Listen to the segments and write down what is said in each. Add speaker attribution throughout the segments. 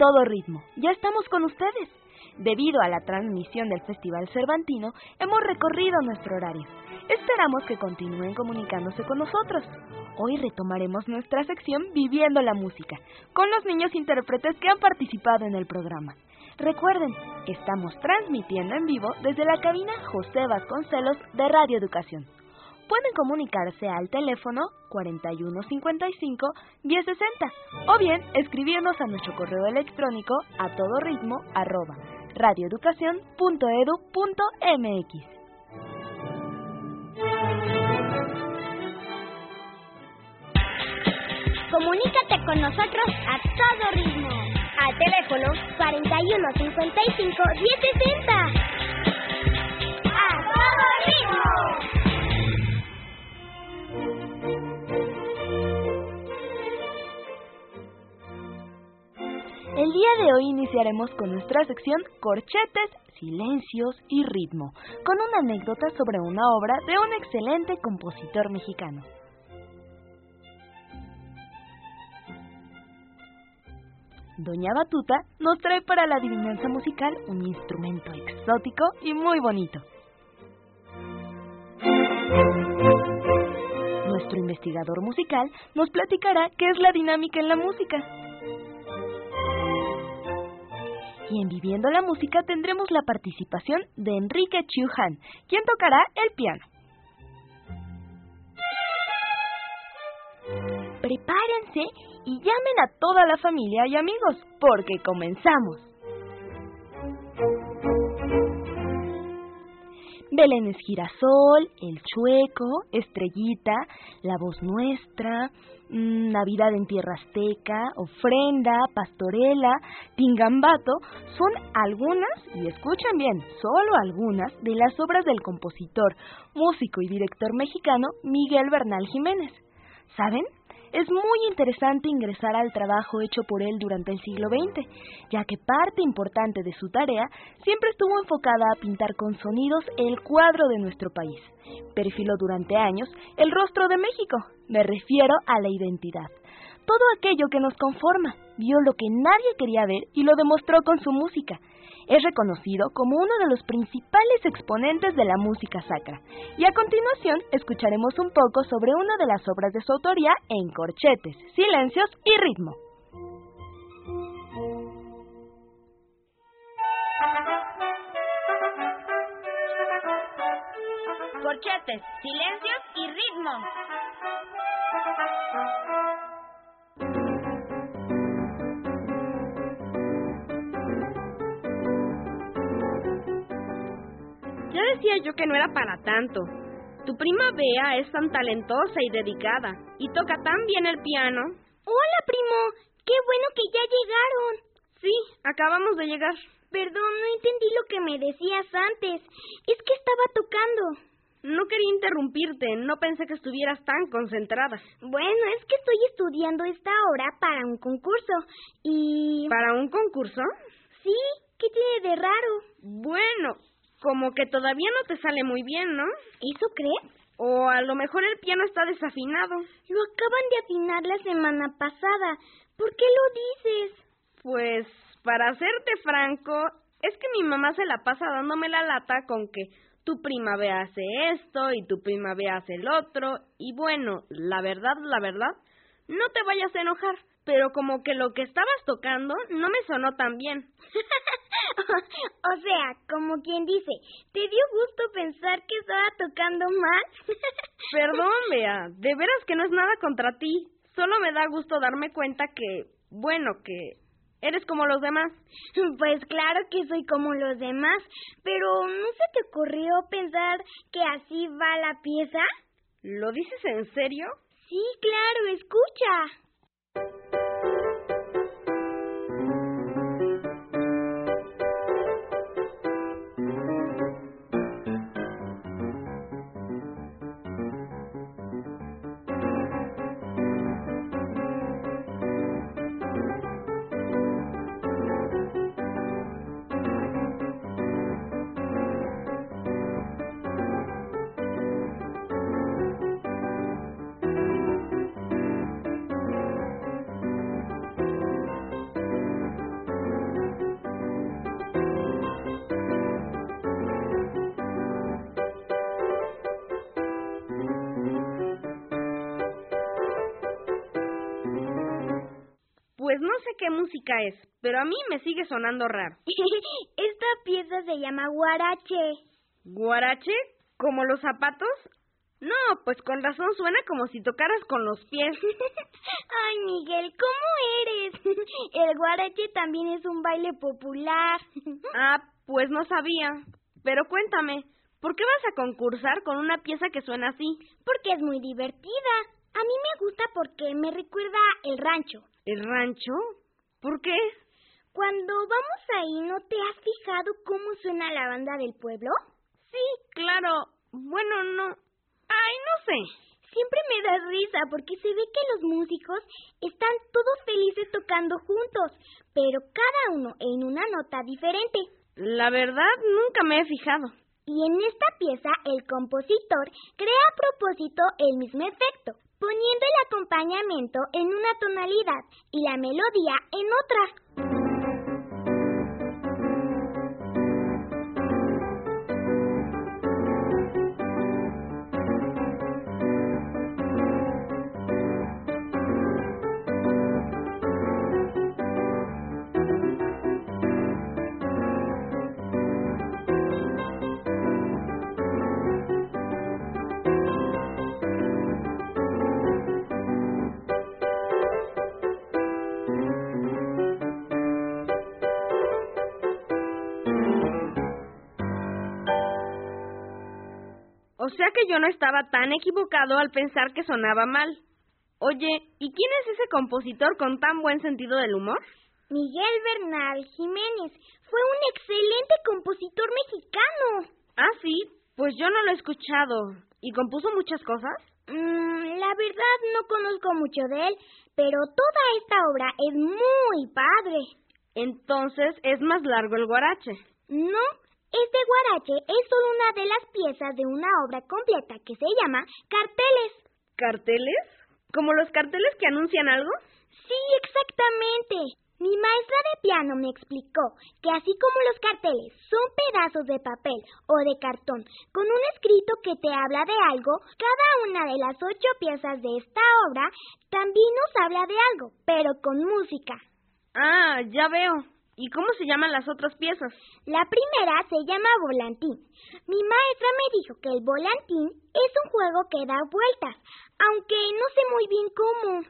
Speaker 1: Todo Ritmo. Ya estamos con ustedes. Debido a la transmisión del Festival Cervantino, hemos recorrido nuestro horario. Esperamos que continúen comunicándose con nosotros. Hoy retomaremos nuestra sección Viviendo la Música, con los niños intérpretes que han participado en el programa. Recuerden, estamos transmitiendo en vivo desde la cabina José Vasconcelos de Radio Educación. Pueden comunicarse al teléfono 4155 1060 o bien escribirnos a nuestro correo electrónico a todo ritmo arroba radioeducación.edu.mx.
Speaker 2: Comunícate con nosotros a todo ritmo. Al teléfono 4155 1060. ¡A todo ritmo!
Speaker 1: El día de hoy iniciaremos con nuestra sección Corchetes, Silencios y Ritmo, con una anécdota sobre una obra de un excelente compositor mexicano. Doña Batuta nos trae para la adivinanza musical un instrumento exótico y muy bonito. Nuestro investigador musical nos platicará qué es la dinámica en la música. Y en Viviendo la Música tendremos la participación de Enrique Chiuhan, quien tocará el piano. Prepárense y llamen a toda la familia y amigos, porque comenzamos. Belén es girasol, el chueco, estrellita, la voz nuestra, mm, Navidad en tierra azteca, ofrenda, pastorela, tingambato, son algunas, y escuchen bien, solo algunas de las obras del compositor, músico y director mexicano Miguel Bernal Jiménez. ¿Saben? Es muy interesante ingresar al trabajo hecho por él durante el siglo XX, ya que parte importante de su tarea siempre estuvo enfocada a pintar con sonidos el cuadro de nuestro país. Perfiló durante años el rostro de México, me refiero a la identidad. Todo aquello que nos conforma, vio lo que nadie quería ver y lo demostró con su música es reconocido como uno de los principales exponentes de la música sacra. Y a continuación escucharemos un poco sobre una de las obras de su autoría en corchetes, silencios y ritmo.
Speaker 3: Corchetes, silencios y ritmo.
Speaker 4: Ya decía yo que no era para tanto. Tu prima Bea es tan talentosa y dedicada y toca tan bien el piano.
Speaker 2: Hola, primo. Qué bueno que ya llegaron.
Speaker 4: Sí, acabamos de llegar.
Speaker 2: Perdón, no entendí lo que me decías antes. Es que estaba tocando.
Speaker 4: No quería interrumpirte, no pensé que estuvieras tan concentrada.
Speaker 2: Bueno, es que estoy estudiando esta hora para un concurso y...
Speaker 4: ¿Para un concurso?
Speaker 2: Sí, ¿qué tiene de raro?
Speaker 4: Bueno, como que todavía no te sale muy bien, ¿no?
Speaker 2: ¿Eso crees?
Speaker 4: O a lo mejor el piano está desafinado.
Speaker 2: Lo acaban de afinar la semana pasada. ¿Por qué lo dices?
Speaker 4: Pues, para serte franco, es que mi mamá se la pasa dándome la lata con que tu prima ve hace esto y tu prima ve hace el otro. Y bueno, la verdad, la verdad, no te vayas a enojar, pero como que lo que estabas tocando no me sonó tan bien.
Speaker 2: o sea, como quien dice, ¿te dio gusto pensar que estaba tocando mal?
Speaker 4: Perdón, Bea, de veras que no es nada contra ti. Solo me da gusto darme cuenta que, bueno, que eres como los demás.
Speaker 2: Pues claro que soy como los demás, pero ¿no se te ocurrió pensar que así va la pieza?
Speaker 4: ¿Lo dices en serio?
Speaker 2: Sí, claro, escucha.
Speaker 4: Pues no sé qué música es, pero a mí me sigue sonando raro.
Speaker 2: Esta pieza se llama guarache.
Speaker 4: ¿Guarache? ¿Como los zapatos? No, pues con razón suena como si tocaras con los pies.
Speaker 2: Ay, Miguel, ¿cómo eres? El guarache también es un baile popular.
Speaker 4: ah, pues no sabía. Pero cuéntame, ¿por qué vas a concursar con una pieza que suena así?
Speaker 2: Porque es muy divertida. A mí me gusta porque me recuerda el rancho.
Speaker 4: ¿El rancho? ¿Por qué?
Speaker 2: Cuando vamos ahí, ¿no te has fijado cómo suena la banda del pueblo?
Speaker 4: Sí, claro. Bueno, no. Ay, no sé.
Speaker 2: Siempre me da risa porque se ve que los músicos están todos felices tocando juntos, pero cada uno en una nota diferente.
Speaker 4: La verdad, nunca me he fijado.
Speaker 2: Y en esta pieza el compositor crea a propósito el mismo efecto, poniendo el acompañamiento en una tonalidad y la melodía en otra.
Speaker 4: Sea que yo no estaba tan equivocado al pensar que sonaba mal. Oye, ¿y quién es ese compositor con tan buen sentido del humor?
Speaker 2: Miguel Bernal Jiménez. Fue un excelente compositor mexicano.
Speaker 4: Ah, sí, pues yo no lo he escuchado. ¿Y compuso muchas cosas?
Speaker 2: Mm, la verdad no conozco mucho de él, pero toda esta obra es muy padre.
Speaker 4: Entonces es más largo el guarache.
Speaker 2: No, este guarache es solo una de las piezas de una obra completa que se llama Carteles.
Speaker 4: ¿Carteles? ¿Como los carteles que anuncian algo?
Speaker 2: Sí, exactamente. Mi maestra de piano me explicó que así como los carteles son pedazos de papel o de cartón con un escrito que te habla de algo, cada una de las ocho piezas de esta obra también nos habla de algo, pero con música.
Speaker 4: Ah, ya veo. ¿Y cómo se llaman las otras piezas?
Speaker 2: La primera se llama volantín. Mi maestra me dijo que el volantín es un juego que da vueltas, aunque no sé muy bien cómo.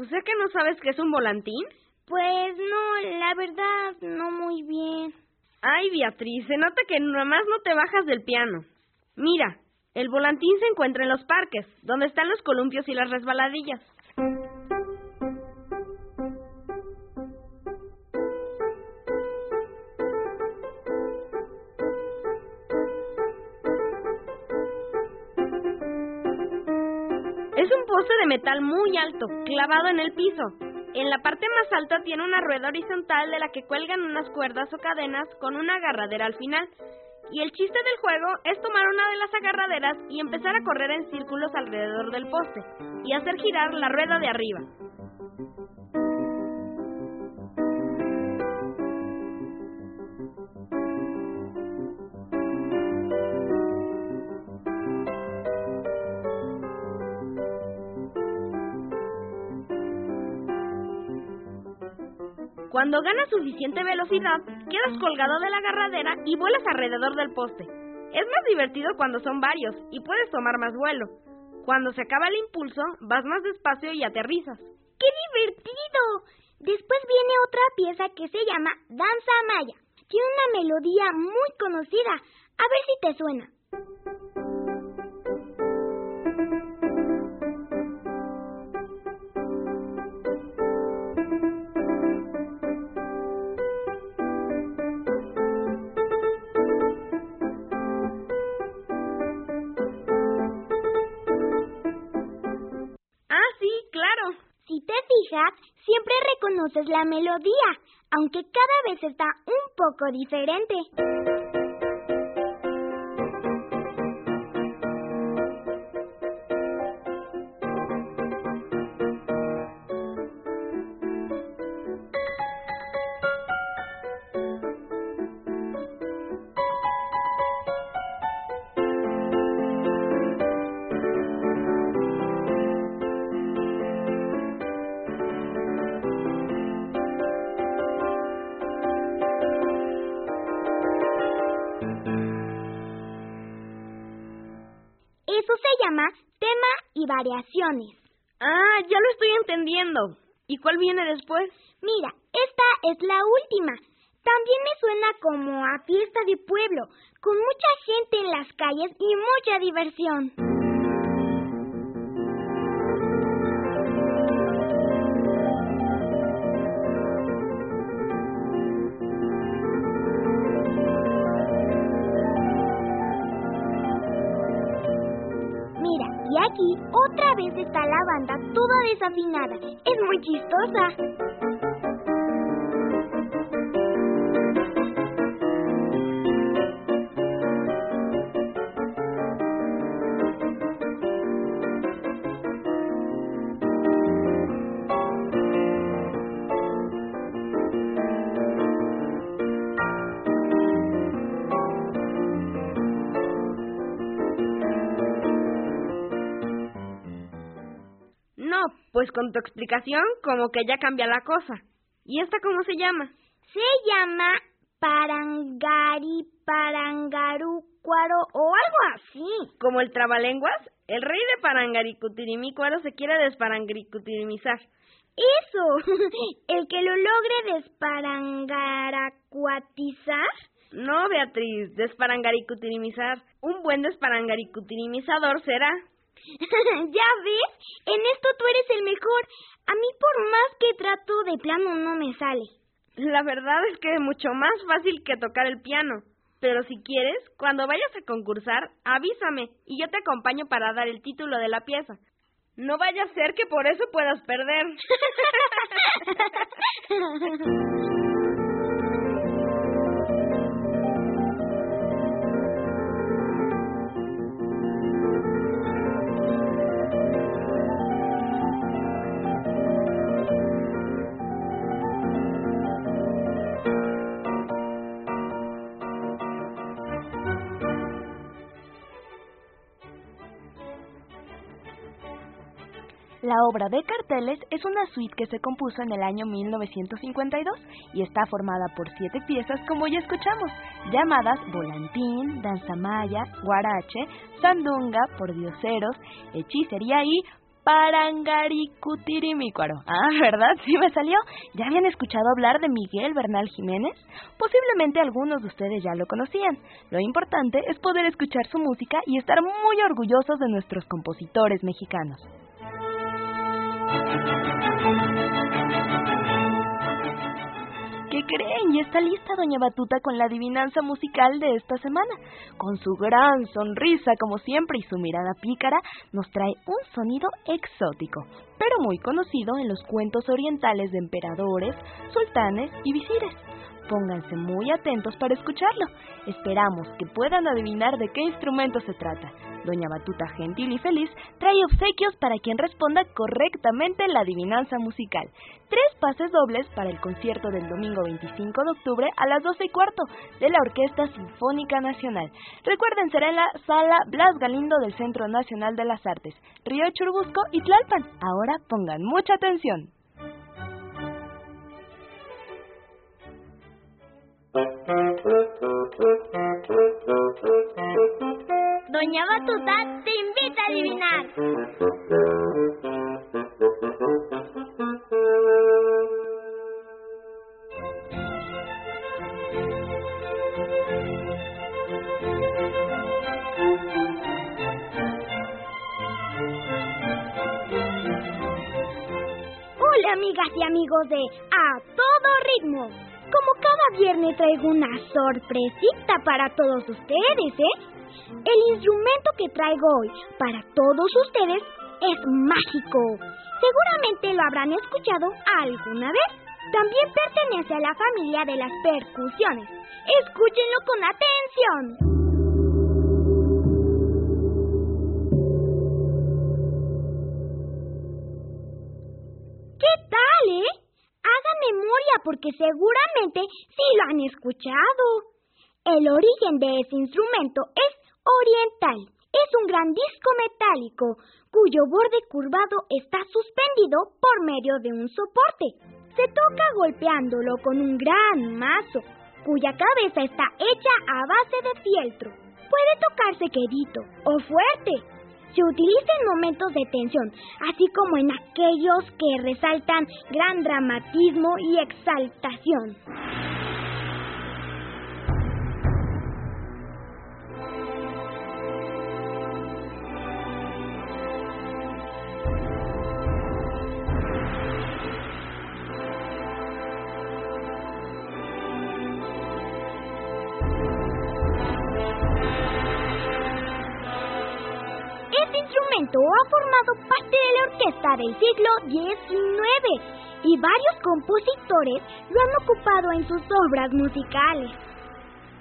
Speaker 4: ¿O sea que no sabes qué es un volantín?
Speaker 2: Pues no, la verdad, no muy bien.
Speaker 4: Ay, Beatriz, se nota que nomás no te bajas del piano. Mira, el volantín se encuentra en los parques, donde están los columpios y las resbaladillas. Muy alto, clavado en el piso. En la parte más alta tiene una rueda horizontal de la que cuelgan unas cuerdas o cadenas con una agarradera al final. Y el chiste del juego es tomar una de las agarraderas y empezar a correr en círculos alrededor del poste y hacer girar la rueda de arriba. Cuando ganas suficiente velocidad, quedas colgado de la agarradera y vuelas alrededor del poste. Es más divertido cuando son varios y puedes tomar más vuelo. Cuando se acaba el impulso, vas más despacio y aterrizas.
Speaker 2: ¡Qué divertido! Después viene otra pieza que se llama Danza Maya. Tiene una melodía muy conocida. A ver si te suena. Siempre reconoces la melodía, aunque cada vez está un poco diferente. Variaciones.
Speaker 4: Ah, ya lo estoy entendiendo. ¿Y cuál viene después?
Speaker 2: Mira, esta es la última. También me suena como a fiesta de pueblo, con mucha gente en las calles y mucha diversión. Aquí otra vez está la banda toda desafinada. Es muy chistosa.
Speaker 4: Pues con tu explicación, como que ya cambia la cosa. ¿Y esta cómo se llama?
Speaker 2: Se llama Parangari Parangarucuaro o algo así.
Speaker 4: ¿Como el trabalenguas? El rey de Parangaricutirimícuaro se quiere desparangaricutirimizar.
Speaker 2: Eso, el que lo logre desparangaracuatizar.
Speaker 4: No, Beatriz, desparangaricutirimizar. Un buen desparangaricutirimizador será.
Speaker 2: ¿Ya ves? En esto tú eres el mejor. A mí por más que trato de plano no me sale.
Speaker 4: La verdad es que es mucho más fácil que tocar el piano. Pero si quieres, cuando vayas a concursar, avísame y yo te acompaño para dar el título de la pieza. No vaya a ser que por eso puedas perder.
Speaker 1: La obra de carteles es una suite que se compuso en el año 1952 y está formada por siete piezas como ya escuchamos, llamadas volantín, danza maya, guarache, sandunga, pordioseros, hechicería y Parangaricutirimícuaro. Ah, ¿verdad? Sí me salió. ¿Ya habían escuchado hablar de Miguel Bernal Jiménez? Posiblemente algunos de ustedes ya lo conocían. Lo importante es poder escuchar su música y estar muy orgullosos de nuestros compositores mexicanos. ¿Qué creen? Y está lista Doña Batuta con la adivinanza musical de esta semana. Con su gran sonrisa, como siempre, y su mirada pícara, nos trae un sonido exótico, pero muy conocido en los cuentos orientales de emperadores, sultanes y visires. Pónganse muy atentos para escucharlo. Esperamos que puedan adivinar de qué instrumento se trata. Doña Batuta, gentil y feliz, trae obsequios para quien responda correctamente la adivinanza musical. Tres pases dobles para el concierto del domingo 25 de octubre a las 12 y cuarto de la Orquesta Sinfónica Nacional. Recuerden, será en la sala Blas Galindo del Centro Nacional de las Artes, Río Churbusco y Tlalpan. Ahora pongan mucha atención.
Speaker 2: Doña Batuta te invita a adivinar. Hola amigas y amigos de A Todo Ritmo. Como cada viernes traigo una sorpresita para todos ustedes, ¿eh? El instrumento que traigo hoy para todos ustedes es mágico. Seguramente lo habrán escuchado alguna vez. También pertenece a la familia de las percusiones. Escúchenlo con atención. Memoria porque seguramente sí lo han escuchado. El origen de ese instrumento es oriental. Es un gran disco metálico cuyo borde curvado está suspendido por medio de un soporte. Se toca golpeándolo con un gran mazo cuya cabeza está hecha a base de fieltro. Puede tocarse quedito o fuerte. Se utiliza en momentos de tensión, así como en aquellos que resaltan gran dramatismo y exaltación. Ha formado parte de la orquesta del siglo XIX y varios compositores lo han ocupado en sus obras musicales.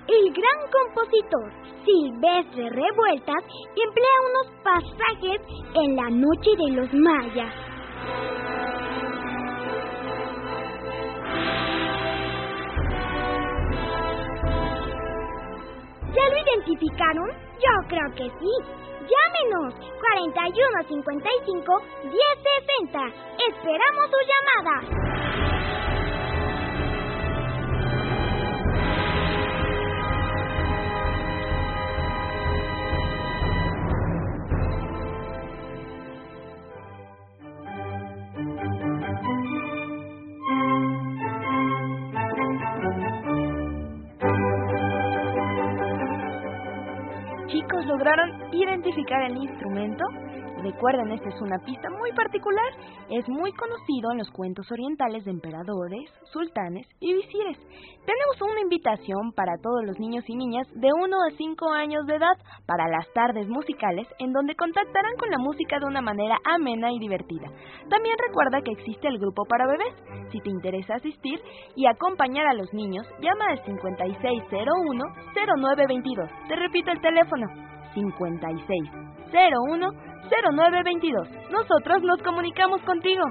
Speaker 2: El gran compositor Silvestre Revueltas emplea unos pasajes en La Noche de los Mayas. ¿Ya lo identificaron? Yo creo que sí. Llámenos 4155 1060. Esperamos su llamada.
Speaker 1: Lograron identificar el instrumento Recuerden, esta es una pista muy particular. Es muy conocido en los cuentos orientales de emperadores, sultanes y visires. Tenemos una invitación para todos los niños y niñas de 1 a 5 años de edad para las tardes musicales en donde contactarán con la música de una manera amena y divertida. También recuerda que existe el grupo para bebés. Si te interesa asistir y acompañar a los niños, llama al 5601-0922. Te repito el teléfono. 5601 0922. Nosotros nos comunicamos contigo.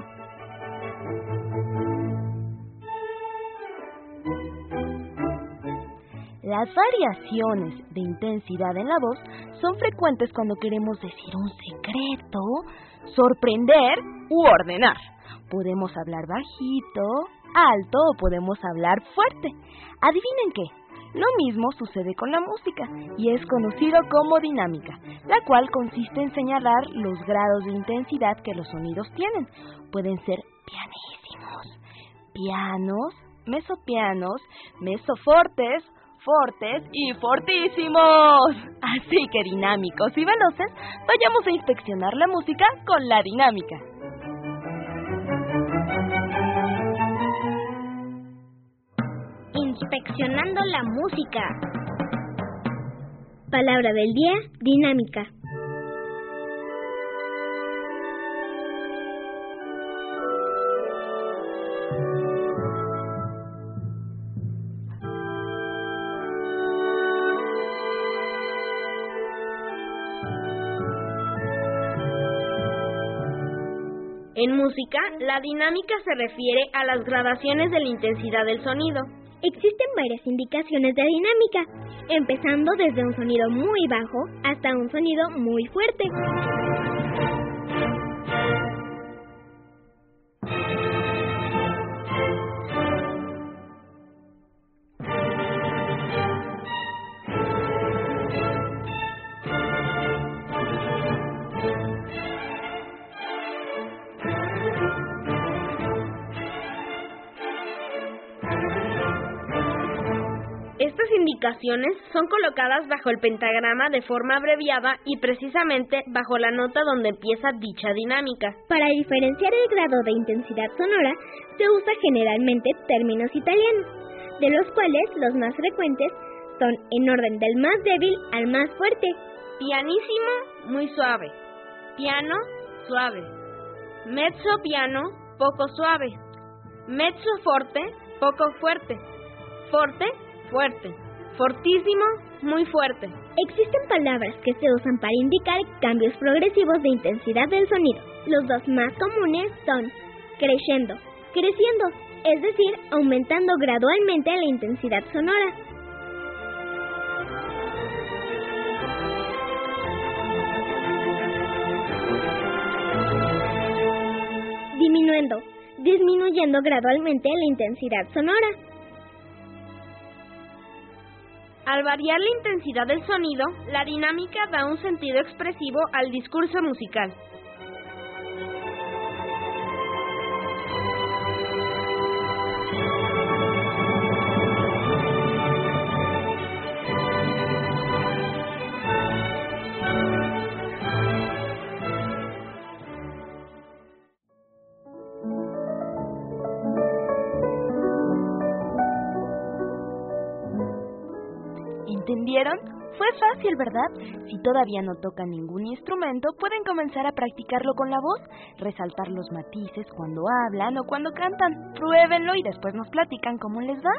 Speaker 1: Las variaciones de intensidad en la voz son frecuentes cuando queremos decir un secreto, sorprender u ordenar. Podemos hablar bajito, alto o podemos hablar fuerte. Adivinen qué. Lo mismo sucede con la música y es conocido como dinámica, la cual consiste en señalar los grados de intensidad que los sonidos tienen. Pueden ser pianísimos, pianos, mesopianos, mesofortes, fortes y fortísimos. Así que dinámicos y veloces, vayamos a inspeccionar la música con la dinámica.
Speaker 2: La música. Palabra del día, dinámica.
Speaker 4: En música, la dinámica se refiere a las gradaciones de la intensidad del sonido.
Speaker 2: Existen varias indicaciones de dinámica, empezando desde un sonido muy bajo hasta un sonido muy fuerte.
Speaker 4: Indicaciones son colocadas bajo el pentagrama de forma abreviada y precisamente bajo la nota donde empieza dicha dinámica.
Speaker 2: Para diferenciar el grado de intensidad sonora, se usa generalmente términos italianos, de los cuales los más frecuentes son en orden del más débil al más fuerte.
Speaker 4: Pianísimo, muy suave. Piano, suave. Mezzo piano, poco suave. Mezzo forte, poco fuerte. Forte, fuerte. Fortísimo, muy fuerte.
Speaker 2: Existen palabras que se usan para indicar cambios progresivos de intensidad del sonido. Los dos más comunes son creciendo, creciendo, es decir, aumentando gradualmente la intensidad sonora. Disminuyendo, disminuyendo gradualmente la intensidad sonora.
Speaker 4: Al variar la intensidad del sonido, la dinámica da un sentido expresivo al discurso musical.
Speaker 1: ¿Entendieron? Fue fácil, ¿verdad? Si todavía no tocan ningún instrumento, pueden comenzar a practicarlo con la voz, resaltar los matices cuando hablan o cuando cantan. Pruébenlo y después nos platican cómo les va.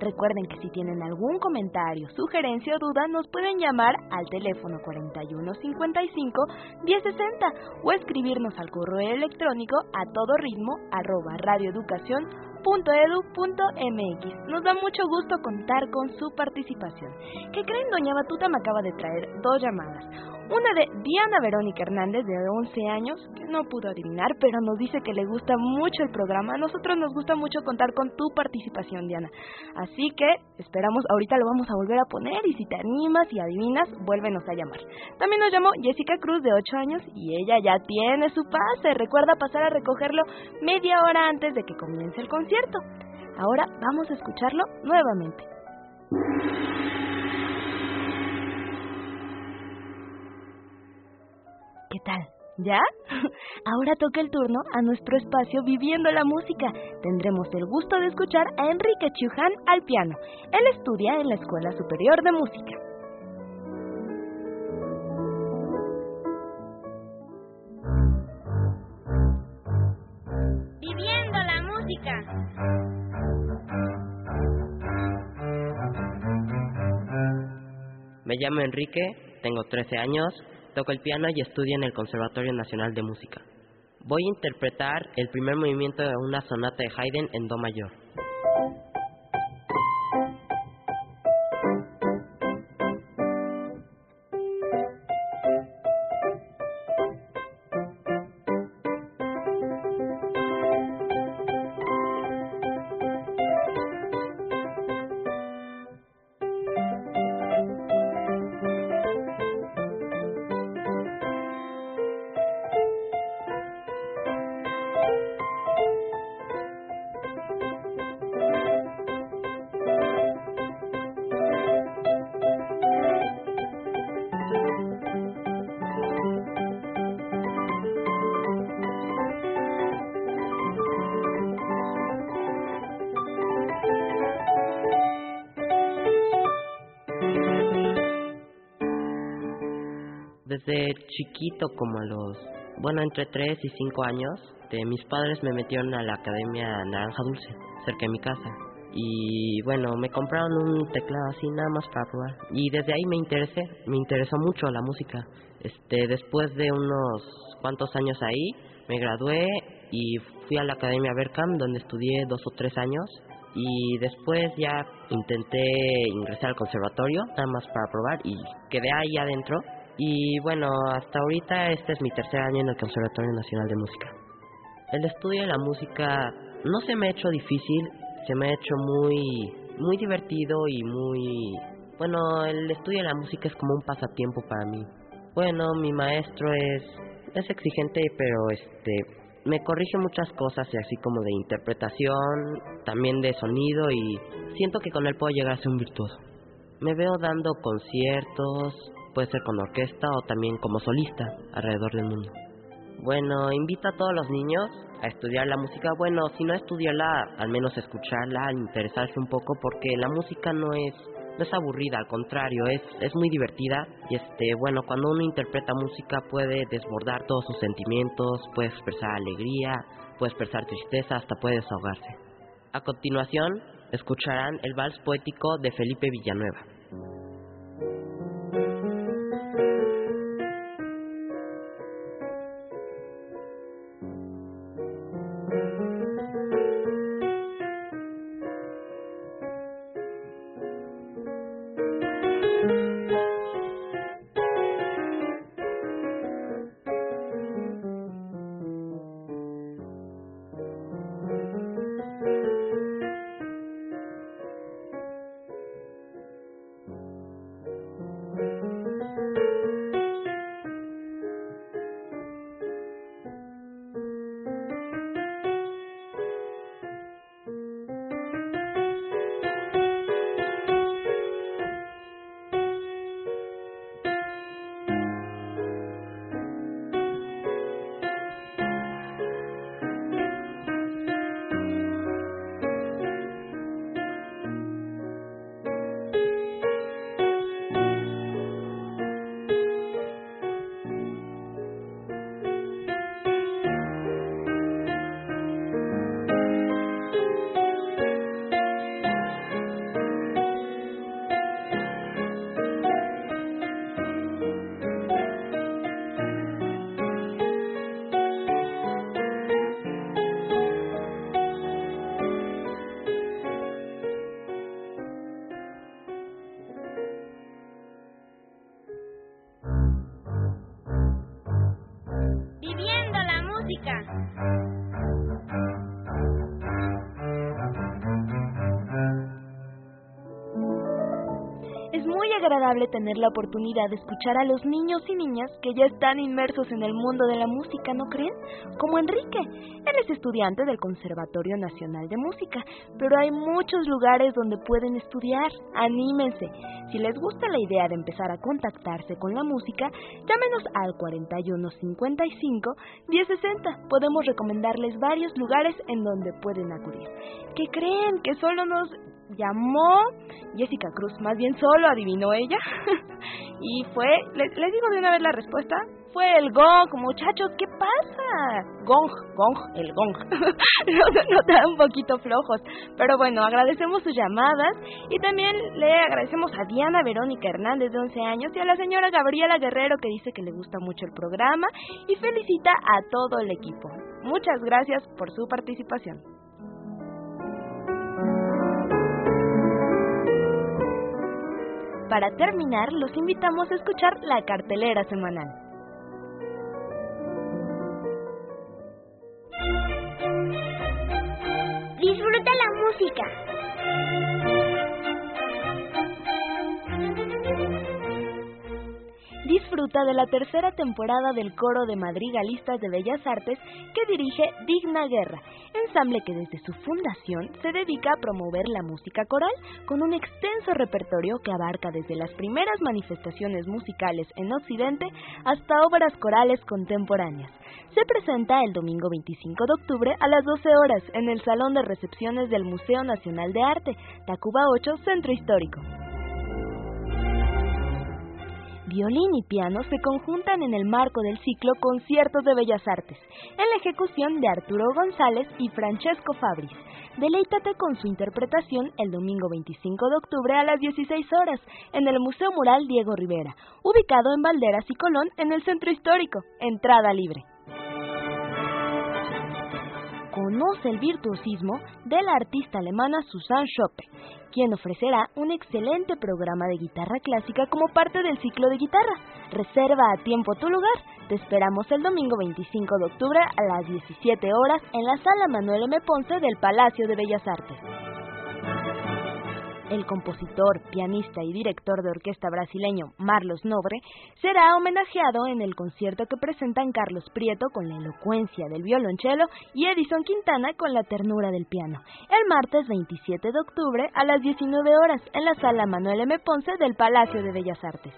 Speaker 1: Recuerden que si tienen algún comentario, sugerencia o duda, nos pueden llamar al teléfono 4155 1060 o escribirnos al correo electrónico a todo ritmo arroba radioeducación .edu.mx. Nos da mucho gusto contar con su participación. ¿Qué creen? Doña Batuta me acaba de traer dos llamadas. Una de Diana Verónica Hernández, de 11 años, que no pudo adivinar, pero nos dice que le gusta mucho el programa. A nosotros nos gusta mucho contar con tu participación, Diana. Así que esperamos, ahorita lo vamos a volver a poner y si te animas y adivinas, vuélvenos a llamar. También nos llamó Jessica Cruz, de 8 años, y ella ya tiene su pase. Recuerda pasar a recogerlo media hora antes de que comience el concierto. Ahora vamos a escucharlo nuevamente. Tal? ¿Ya? Ahora toca el turno a nuestro espacio Viviendo la Música. Tendremos el gusto de escuchar a Enrique Chuján al piano. Él estudia en la Escuela Superior de Música.
Speaker 3: Viviendo la música.
Speaker 5: Me llamo Enrique, tengo 13 años, toco el piano y estudio en el Conservatorio Nacional de Música. Voy a interpretar el primer movimiento de una sonata de Haydn en Do mayor. Chiquito, como a los, bueno, entre 3 y 5 años, de mis padres me metieron a la Academia Naranja Dulce, cerca de mi casa. Y bueno, me compraron un teclado así nada más para probar. Y desde ahí me interesé, me interesó mucho la música. Este, después de unos cuantos años ahí, me gradué y fui a la Academia Berkham, donde estudié dos o tres años. Y después ya intenté ingresar al conservatorio, nada más para probar, y quedé ahí adentro. Y bueno, hasta ahorita este es mi tercer año en el Conservatorio Nacional de Música. El estudio de la música no se me ha hecho difícil, se me ha hecho muy, muy divertido y muy... Bueno, el estudio de la música es como un pasatiempo para mí. Bueno, mi maestro es, es exigente, pero este, me corrige muchas cosas, así como de interpretación, también de sonido y siento que con él puedo llegar a ser un virtuoso. Me veo dando conciertos, puede ser con orquesta o también como solista alrededor del mundo. Bueno, invito a todos los niños a estudiar la música. Bueno, si no estudiarla, al menos escucharla, interesarse un poco, porque la música no es no es aburrida, al contrario, es es muy divertida y este, bueno, cuando uno interpreta música puede desbordar todos sus sentimientos, puede expresar alegría, puede expresar tristeza, hasta puede desahogarse. A continuación, escucharán el vals poético de Felipe Villanueva.
Speaker 1: Agradable tener la oportunidad de escuchar a los niños y niñas que ya están inmersos en el mundo de la música, ¿no creen? Como Enrique. Él es estudiante del Conservatorio Nacional de Música, pero hay muchos lugares donde pueden estudiar. Anímense. Si les gusta la idea de empezar a contactarse con la música, llámenos al 4155 1060. Podemos recomendarles varios lugares en donde pueden acudir. ¿Qué creen? Que solo nos llamó Jessica Cruz, más bien solo adivinó ella. y fue, les, digo de una vez la respuesta, fue el gong, muchachos, ¿qué pasa? Gong, gong, el gong. no, no, un poquito flojos. Pero bueno, agradecemos sus llamadas y también le agradecemos a Diana Verónica Hernández de 11 años y a la señora Gabriela Guerrero que dice que le gusta mucho el programa y felicita a todo el equipo. Muchas gracias por su participación. Para terminar, los invitamos a escuchar la cartelera semanal.
Speaker 2: Disfruta
Speaker 1: de la tercera temporada del coro de madrigalistas de Bellas Artes que dirige Digna Guerra, ensamble que desde su fundación se dedica a promover la música coral con un extenso repertorio que abarca desde las primeras manifestaciones musicales en Occidente hasta obras corales contemporáneas. Se presenta el domingo 25 de octubre a las 12 horas en el Salón de Recepciones del Museo Nacional de Arte, Tacuba 8, Centro Histórico violín y piano se conjuntan en el marco del ciclo Conciertos de Bellas Artes, en la ejecución de Arturo González y Francesco Fabris. Deleítate con su interpretación el domingo 25 de octubre a las 16 horas en el Museo Mural Diego Rivera, ubicado en Valderas y Colón en el Centro Histórico. Entrada libre conoce el virtuosismo de la artista alemana Susanne Schoppe, quien ofrecerá un excelente programa de guitarra clásica como parte del ciclo de guitarra. Reserva a tiempo tu lugar. Te esperamos el domingo 25 de octubre a las 17 horas en la sala Manuel M. Ponce del Palacio de Bellas Artes. El compositor, pianista y director de orquesta brasileño Marlos Nobre será homenajeado en el concierto que presentan Carlos Prieto con la elocuencia del violonchelo y Edison Quintana con la ternura del piano, el martes 27 de octubre a las 19 horas en la sala Manuel M. Ponce del Palacio de Bellas Artes.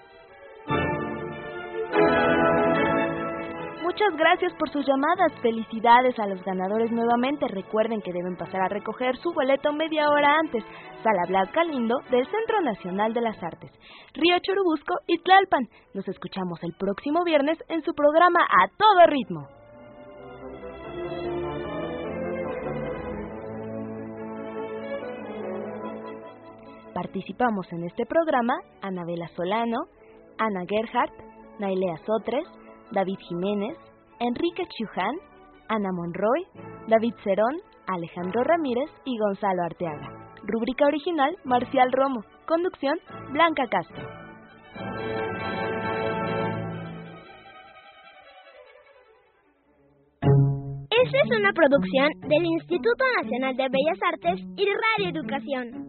Speaker 1: Muchas gracias por sus llamadas. Felicidades a los ganadores nuevamente. Recuerden que deben pasar a recoger su boleto media hora antes. Sala Blanca Lindo del Centro Nacional de las Artes. Río Churubusco y Tlalpan. Nos escuchamos el próximo viernes en su programa A Todo Ritmo. Participamos en este programa Anabela Solano, Ana Gerhardt, Nailea Sotres, David Jiménez, Enrique Chuján, Ana Monroy, David Cerón, Alejandro Ramírez y Gonzalo Arteaga. Rúbrica original, Marcial Romo. Conducción, Blanca Castro.
Speaker 2: Esta es una producción del Instituto Nacional de Bellas Artes y Radio Educación.